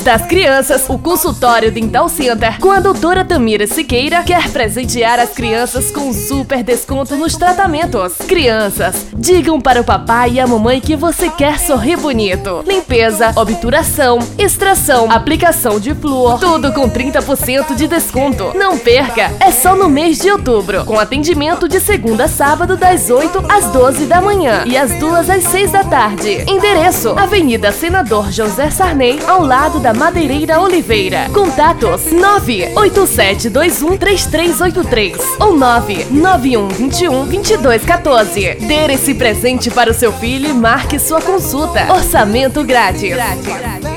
Das Crianças, o consultório Dental Center com a doutora Tamira Siqueira quer presentear as crianças com super desconto nos tratamentos. Crianças, digam para o papai e a mamãe que você quer sorrir bonito. Limpeza, obturação, extração, aplicação de flúor, tudo com 30% de desconto. Não perca, é só no mês de outubro, com atendimento de segunda a sábado das 8 às 12 da manhã e às 2 às 6 da tarde. Endereço: Avenida Senador José Sarney, ao lado da Madeireira Oliveira. Contatos: 987213383 ou 991212214. Dê esse presente para o seu filho e marque sua consulta. Orçamento grátis. grátis.